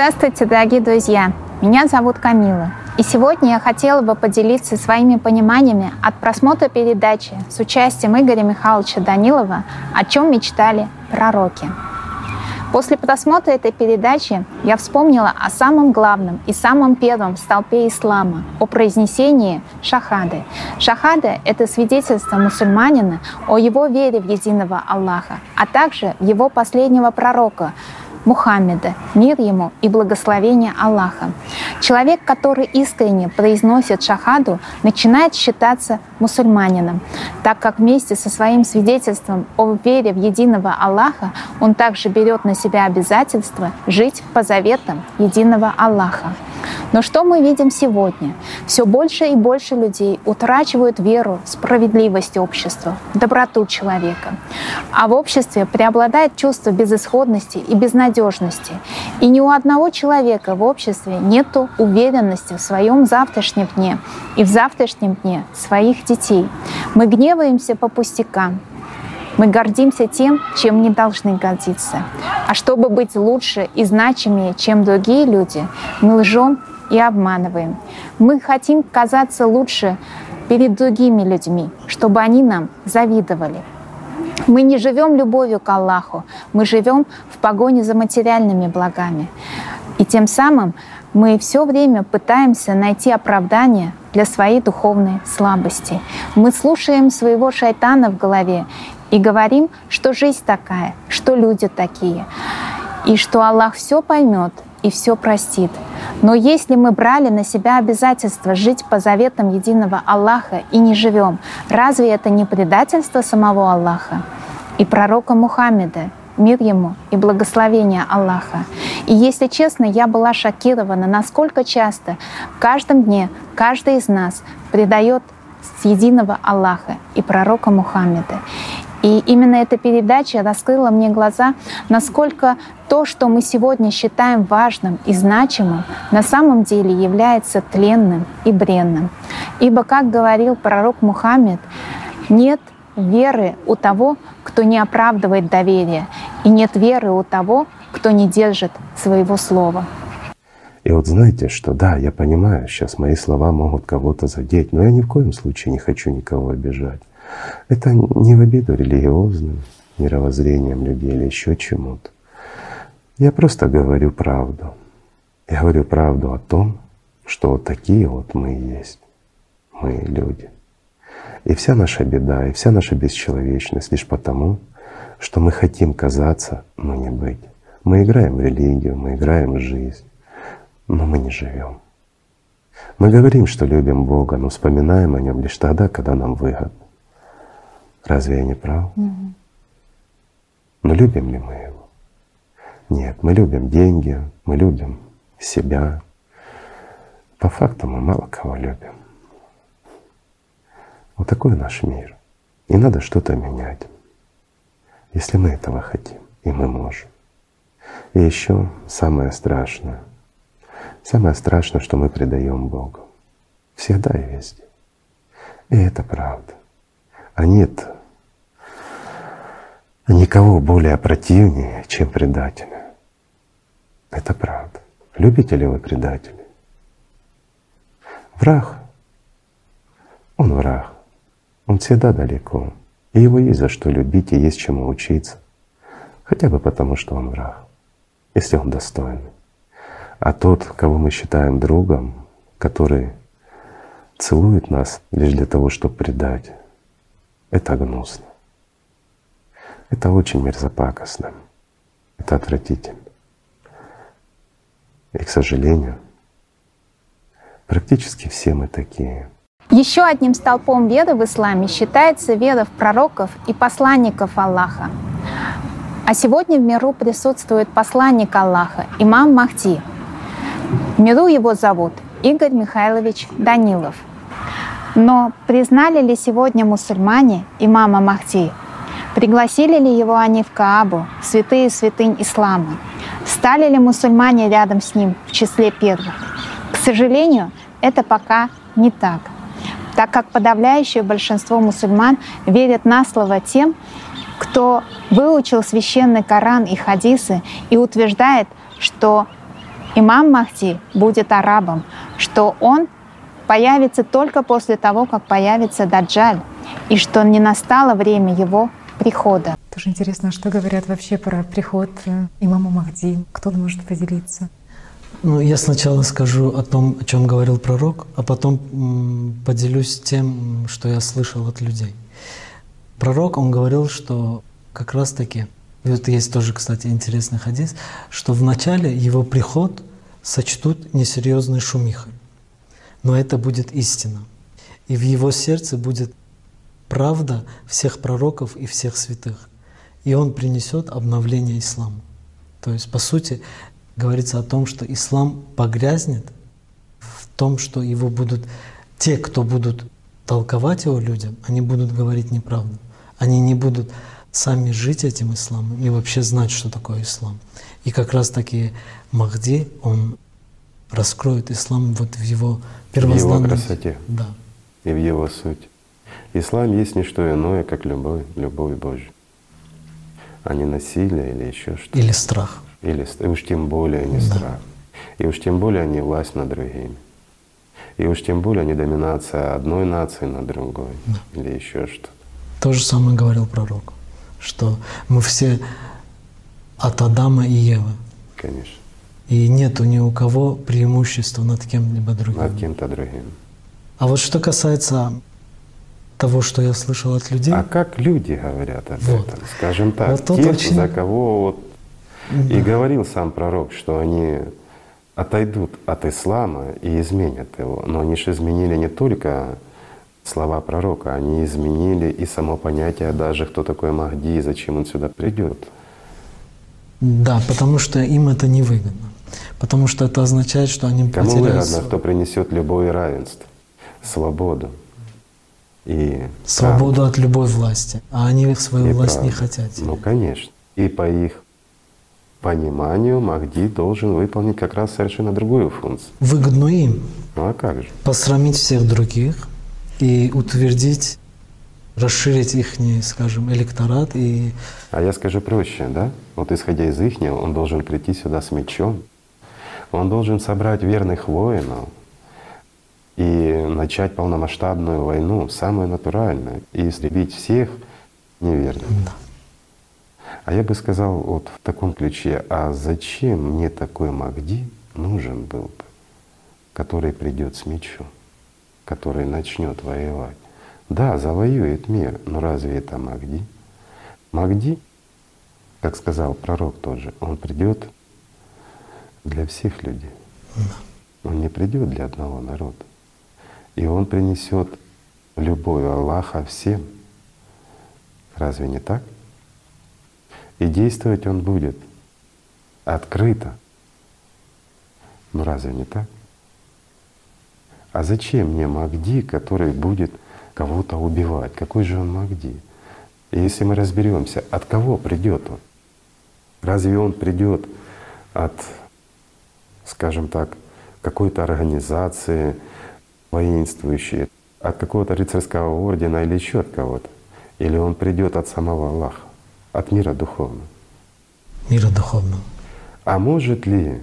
Здравствуйте, дорогие друзья! Меня зовут Камила. И сегодня я хотела бы поделиться своими пониманиями от просмотра передачи с участием Игоря Михайловича Данилова «О чем мечтали пророки». После просмотра этой передачи я вспомнила о самом главном и самом первом столпе ислама, о произнесении шахады. Шахада — это свидетельство мусульманина о его вере в единого Аллаха, а также его последнего пророка, Мухаммеда, мир ему и благословение Аллаха. Человек, который искренне произносит шахаду, начинает считаться мусульманином, так как вместе со своим свидетельством о вере в единого Аллаха он также берет на себя обязательство жить по заветам единого Аллаха. Но что мы видим сегодня? Все больше и больше людей утрачивают веру в справедливость общества, доброту человека. А в обществе преобладает чувство безысходности и безнадежности. И ни у одного человека в обществе нет уверенности в своем завтрашнем дне и в завтрашнем дне своих детей. Мы гневаемся по пустякам, мы гордимся тем, чем не должны гордиться. А чтобы быть лучше и значимее, чем другие люди, мы лжем и обманываем. Мы хотим казаться лучше перед другими людьми, чтобы они нам завидовали. Мы не живем любовью к Аллаху, мы живем в погоне за материальными благами. И тем самым мы все время пытаемся найти оправдание для своей духовной слабости. Мы слушаем своего шайтана в голове и говорим, что жизнь такая, что люди такие, и что Аллах все поймет и все простит. Но если мы брали на себя обязательство жить по заветам единого Аллаха и не живем, разве это не предательство самого Аллаха и пророка Мухаммеда, мир ему и благословение Аллаха. И если честно, я была шокирована, насколько часто в каждом дне каждый из нас предает с единого Аллаха и пророка Мухаммеда. И именно эта передача раскрыла мне глаза, насколько то, что мы сегодня считаем важным и значимым, на самом деле является тленным и бренным. Ибо, как говорил пророк Мухаммед, нет веры у того, кто не оправдывает доверие, и нет веры у того, кто не держит своего слова. И вот знаете, что да, я понимаю, сейчас мои слова могут кого-то задеть, но я ни в коем случае не хочу никого обижать. Это не в обиду религиозным мировоззрением людей или еще чему-то. Я просто говорю правду. Я говорю правду о том, что вот такие вот мы и есть. Мы люди. И вся наша беда, и вся наша бесчеловечность лишь потому, что мы хотим казаться, но не быть. Мы играем в религию, мы играем в жизнь, но мы не живем. Мы говорим, что любим Бога, но вспоминаем о Нем лишь тогда, когда нам выгодно. Разве я не прав? Угу. Но любим ли мы его? Нет, мы любим деньги, мы любим себя. По факту мы мало кого любим. Вот такой наш мир. И надо что-то менять, если мы этого хотим, и мы можем. И еще самое страшное. Самое страшное, что мы предаем Богу. Всегда и везде. И это правда. А нет никого более противнее, чем предателя. Это правда. Любите ли вы предателей? Враг, он враг. Он всегда далеко. И его есть за что любить и есть чему учиться. Хотя бы потому, что он враг, если он достойный. А тот, кого мы считаем другом, который целует нас лишь для того, чтобы предать, это гнусно. Это очень мерзопакостно. Это отвратительно. И, к сожалению, практически все мы такие. Еще одним столпом веры в исламе считается вера в пророков и посланников Аллаха. А сегодня в миру присутствует посланник Аллаха, имам Махди. В миру его зовут Игорь Михайлович Данилов — но признали ли сегодня мусульмане имама Махди? Пригласили ли его они в Каабу, святые святынь ислама? Стали ли мусульмане рядом с ним в числе первых? К сожалению, это пока не так, так как подавляющее большинство мусульман верят на слово тем, кто выучил священный Коран и хадисы и утверждает, что имам Махди будет арабом, что он появится только после того, как появится Даджаль, и что не настало время его прихода. Тоже интересно, что говорят вообще про приход э, имама Махди? Кто может поделиться? Ну, я сначала скажу о том, о чем говорил пророк, а потом поделюсь тем, что я слышал от людей. Пророк, он говорил, что как раз-таки, и вот есть тоже, кстати, интересный хадис, что в начале его приход сочтут несерьезной шумихой, но это будет истина. И в его сердце будет правда всех пророков и всех святых. И он принесет обновление ислама. То есть, по сути, говорится о том, что ислам погрязнет в том, что его будут те, кто будут толковать его людям, они будут говорить неправду. Они не будут сами жить этим исламом и вообще знать, что такое ислам. И как раз таки Махди, он раскроет ислам вот в его. В его красоте. Да. И в его суть. Ислам есть не что иное, как любовь, любовь Божья. А не насилие или еще что-то. Или страх. Или и уж тем более не Да. страх. И уж тем более не власть над другими. И уж тем более не доминация одной нации над другой. Или еще что-то. То же самое говорил пророк, что мы все от Адама и Евы. Конечно. И нету ни у кого преимущества над кем-либо другим. Над кем-то другим. А вот что касается того, что я слышал от людей, А как люди говорят об Вот. этом? Скажем так, Вот те, очень- за кого вот и говорил сам пророк, что они отойдут от ислама и изменят его. Но они же изменили не только слова пророка, они изменили и само понятие даже, кто такой Махди и зачем он сюда придет. да, потому что им это невыгодно. Потому что это означает, что они Кому потеряют выгодно, свою кто принесет любое и равенство, свободу и свободу от любой власти. А они свою И власть не правду. хотят. Ну, конечно. И по их пониманию Махди должен выполнить как раз совершенно другую функцию. Выгодно им Ну а как же? посрамить всех других и утвердить, расширить их, скажем, электорат и А я скажу проще, да? Вот исходя из ихнего, он должен прийти сюда с мечом, он должен собрать верных воинов и начать полномасштабную войну, самую натуральную, и истребить всех неверных. А я бы сказал вот в таком ключе, а зачем мне такой Махди нужен был бы, который придет с мечом, который начнет воевать? Да, завоюет мир, но разве это Махди? Махди, как сказал пророк тот же, он придет для всех людей. Он не придет для одного народа. И он принесет любовь Аллаха всем. Разве не так? И действовать он будет открыто. Ну разве не так? А зачем мне Махди, который будет кого-то убивать? Какой же он Махди? И если мы разберемся, от кого придет он? Разве он придет от, скажем так, какой-то организации воинствующей, от какого-то рыцарского ордена или еще от кого-то? Или он придет от самого Аллаха, от мира духовного? мира духовного. А может ли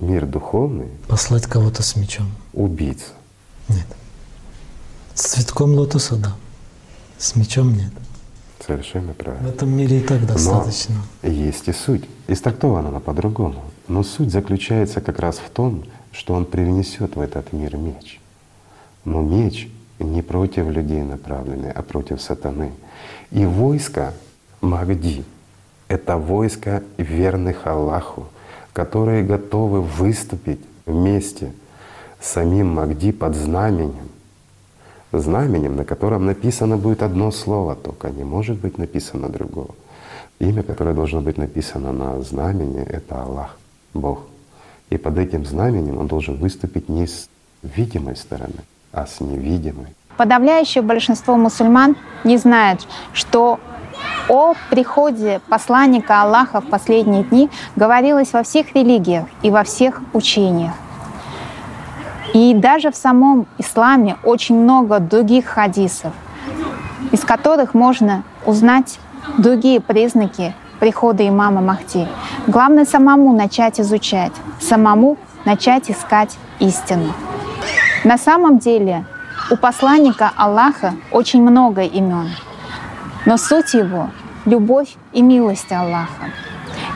мир духовный Послать кого-то с мечом. убийца? Нет. С цветком лотоса — да. С мечом — нет. Совершенно В правильно. этом мире и так достаточно. Но есть и суть. Истрактована она по-другому. Но суть заключается как раз в том, что он привнесет в этот мир меч. Но меч не против людей направленный, а против сатаны. И войско Махди — это войско верных Аллаху, которые готовы выступить вместе с самим Махди под знаменем, знаменем, на котором написано будет одно слово только, не может быть написано другого. Имя, которое должно быть написано на знамени, это Аллах, Бог. И под этим знаменем он должен выступить не с видимой стороны, а с невидимой. Подавляющее большинство мусульман не знает, что о приходе посланника Аллаха в последние дни говорилось во всех религиях и во всех учениях. И даже в самом исламе очень много других хадисов, из которых можно узнать другие признаки прихода имама Махди. Главное самому начать изучать, самому начать искать истину. На самом деле у посланника Аллаха очень много имен, но суть его — любовь и милость Аллаха.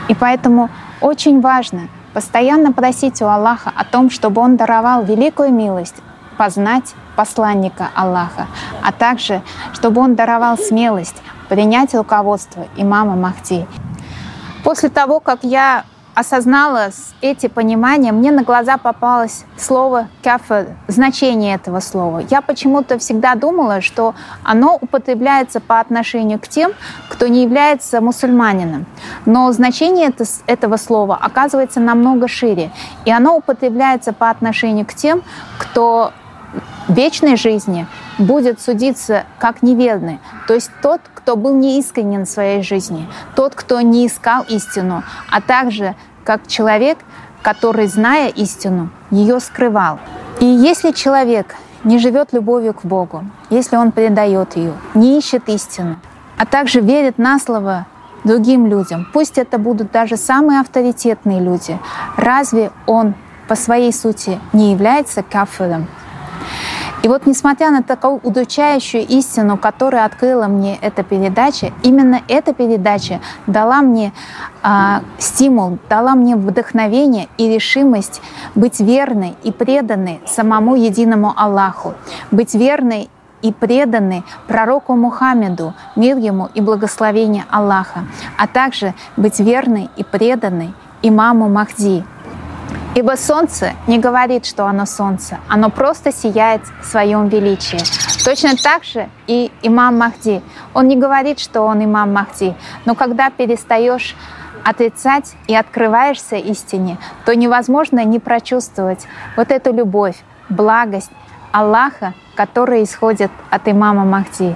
И поэтому очень важно постоянно просить у Аллаха о том, чтобы Он даровал великую милость познать посланника Аллаха, а также чтобы Он даровал смелость принять руководство имама Махди. После того, как я осознала эти понимания, мне на глаза попалось слово «кафе», значение этого слова. Я почему-то всегда думала, что оно употребляется по отношению к тем, кто не является мусульманином. Но значение этого слова оказывается намного шире, и оно употребляется по отношению к тем, кто вечной жизни будет судиться как неверный, то есть тот, кто был неискренен в своей жизни, тот, кто не искал истину, а также как человек, который, зная истину, ее скрывал. И если человек не живет любовью к Богу, если он предает ее, не ищет истину, а также верит на слово другим людям, пусть это будут даже самые авторитетные люди, разве он по своей сути не является кафиром? И вот несмотря на такую удучающую истину, которую открыла мне эта передача, именно эта передача дала мне а, стимул, дала мне вдохновение и решимость быть верной и преданной самому единому Аллаху, быть верной и преданной пророку Мухаммеду, мир ему и благословение Аллаха, а также быть верной и преданной имаму Махди, Ибо солнце не говорит, что оно солнце, оно просто сияет в своем величии. Точно так же и имам Махди. Он не говорит, что он имам Махди, но когда перестаешь отрицать и открываешься истине, то невозможно не прочувствовать вот эту любовь, благость Аллаха, которая исходит от имама Махди.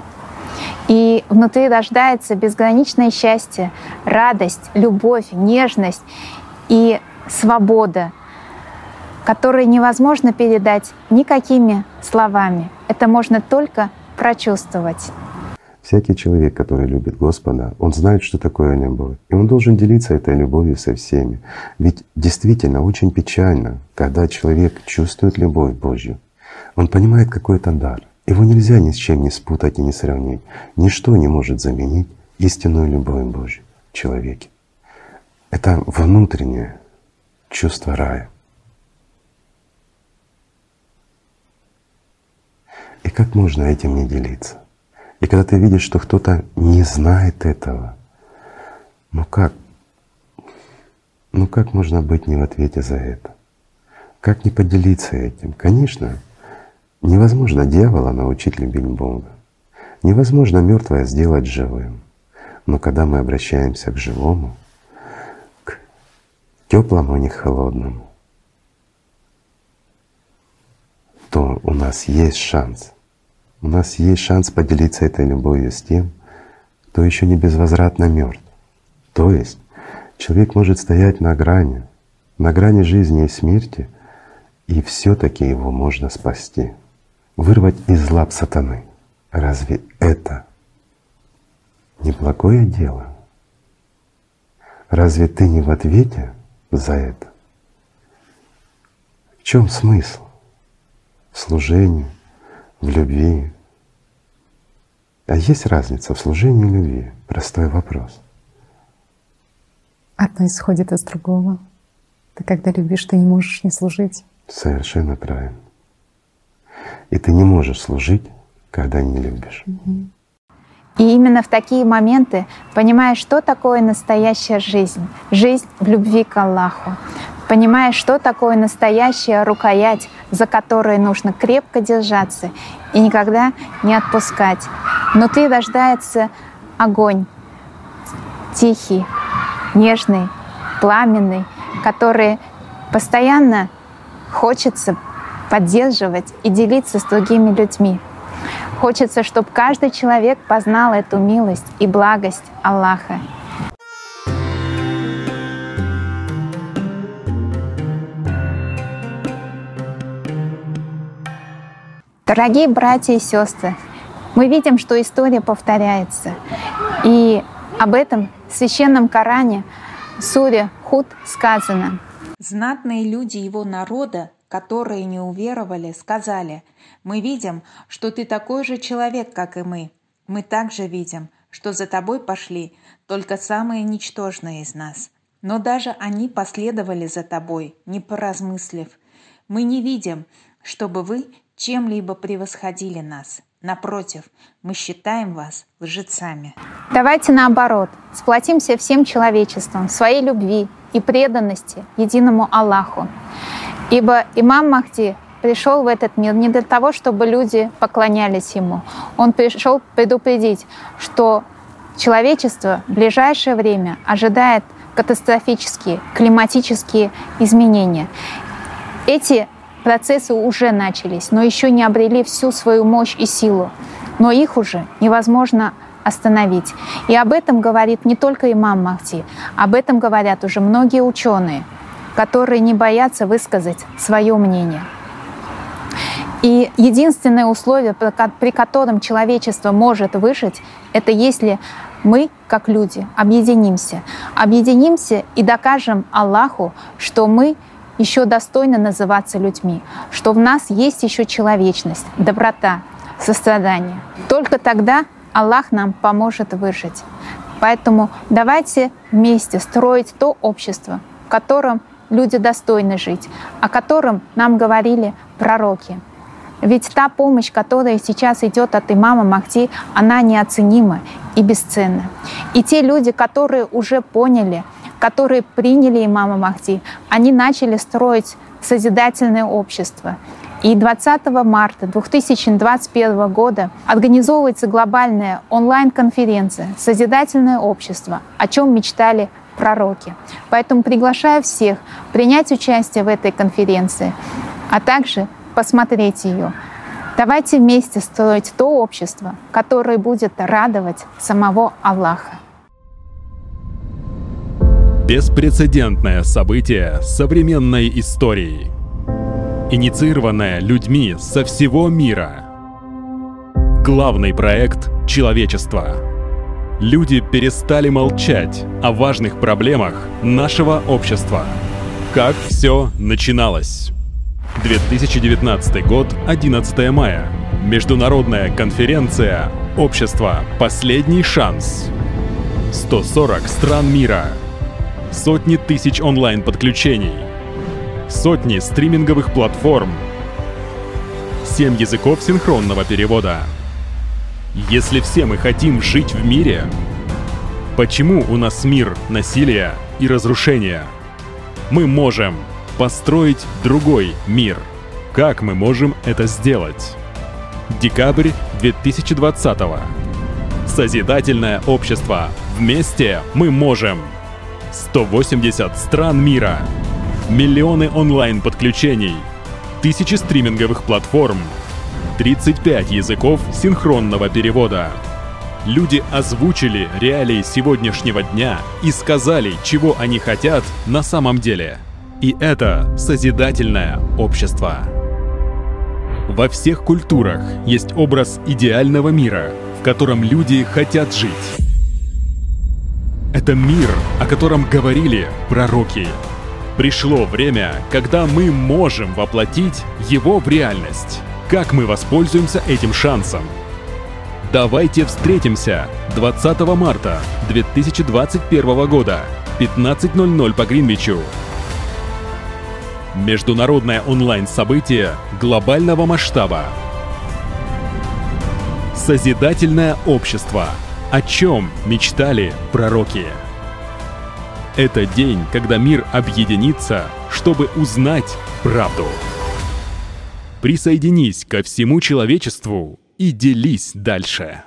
И внутри рождается безграничное счастье, радость, любовь, нежность и свобода, которые невозможно передать никакими словами. Это можно только прочувствовать. Всякий человек, который любит Господа, он знает, что такое любовь. И он должен делиться этой любовью со всеми. Ведь действительно очень печально, когда человек чувствует любовь Божью. Он понимает, какой это дар. Его нельзя ни с чем не спутать и не сравнить. Ничто не может заменить истинную любовь Божью в человеке. Это внутреннее чувство рая. Как можно этим не делиться? И когда ты видишь, что кто-то не знает этого, ну как? Ну как можно быть не в ответе за это? Как не поделиться этим? Конечно, невозможно дьявола научить любить Бога. Невозможно мертвое сделать живым. Но когда мы обращаемся к живому, к теплому, а не холодному, то у нас есть шанс. У нас есть шанс поделиться этой любовью с тем, кто еще не безвозвратно мертв. То есть человек может стоять на грани, на грани жизни и смерти, и все-таки его можно спасти, вырвать из лап сатаны. Разве это не благое дело? Разве ты не в ответе за это? В чем смысл? в служении, в любви. А есть разница в служении и любви? Простой вопрос. Одно исходит из другого. Ты когда любишь, ты не можешь не служить. Совершенно правильно. И ты не можешь служить, когда не любишь. Угу. И именно в такие моменты понимаешь, что такое настоящая жизнь. Жизнь в любви к Аллаху понимая, что такое настоящая рукоять, за которой нужно крепко держаться и никогда не отпускать. Внутри рождается огонь, тихий, нежный, пламенный, который постоянно хочется поддерживать и делиться с другими людьми. Хочется, чтобы каждый человек познал эту милость и благость Аллаха. Дорогие братья и сестры, мы видим, что история повторяется. И Об этом в священном Коране, суре Худ сказано. Знатные люди его народа, которые не уверовали, сказали, «Мы видим, что ты такой же человек, как и мы. Мы также видим, что за тобой пошли только самые ничтожные из нас. Но даже они последовали за тобой, не поразмыслив. Мы не видим, чтобы вы чем-либо превосходили нас. Напротив, мы считаем вас лжецами. Давайте наоборот, сплотимся всем человечеством в своей любви и преданности единому Аллаху. Ибо имам Махди пришел в этот мир не для того, чтобы люди поклонялись ему. Он пришел предупредить, что человечество в ближайшее время ожидает катастрофические климатические изменения. Эти процессы уже начались, но еще не обрели всю свою мощь и силу. Но их уже невозможно остановить. И об этом говорит не только имам Махди, об этом говорят уже многие ученые, которые не боятся высказать свое мнение. И единственное условие, при котором человечество может выжить, это если мы, как люди, объединимся. Объединимся и докажем Аллаху, что мы еще достойны называться людьми, что в нас есть еще человечность, доброта, сострадание. Только тогда Аллах нам поможет выжить. Поэтому давайте вместе строить то общество, в котором люди достойны жить, о котором нам говорили пророки. Ведь та помощь, которая сейчас идет от имама Махди, она неоценима и бесценна. И те люди, которые уже поняли, которые приняли имама Махди, они начали строить созидательное общество. И 20 марта 2021 года организовывается глобальная онлайн-конференция «Созидательное общество», о чем мечтали пророки. Поэтому приглашаю всех принять участие в этой конференции, а также посмотреть ее. Давайте вместе строить то общество, которое будет радовать самого Аллаха. Беспрецедентное событие современной истории. Инициированное людьми со всего мира. Главный проект человечества. Люди перестали молчать о важных проблемах нашего общества. Как все начиналось? 2019 год, 11 мая. Международная конференция «Общество. Последний шанс». 140 стран мира. Сотни тысяч онлайн-подключений. Сотни стриминговых платформ. 7 языков синхронного перевода. Если все мы хотим жить в мире, почему у нас мир насилия и разрушения? Мы можем построить другой мир. Как мы можем это сделать? Декабрь 2020 Созидательное общество. Вместе мы можем. 180 стран мира. Миллионы онлайн-подключений. Тысячи стриминговых платформ. 35 языков синхронного перевода. Люди озвучили реалии сегодняшнего дня и сказали, чего они хотят на самом деле – и это созидательное общество. Во всех культурах есть образ идеального мира, в котором люди хотят жить. Это мир, о котором говорили пророки. Пришло время, когда мы можем воплотить его в реальность. Как мы воспользуемся этим шансом? Давайте встретимся 20 марта 2021 года, 15.00 по Гринвичу Международное онлайн-событие глобального масштаба. Созидательное общество. О чем мечтали пророки? Это день, когда мир объединится, чтобы узнать правду. Присоединись ко всему человечеству и делись дальше.